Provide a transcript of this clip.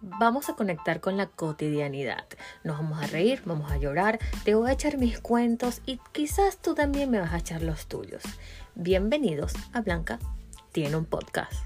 vamos a conectar con la cotidianidad. Nos vamos a reír, vamos a llorar, te voy a echar mis cuentos y quizás tú también me vas a echar los tuyos. Bienvenidos a Blanca tiene un podcast.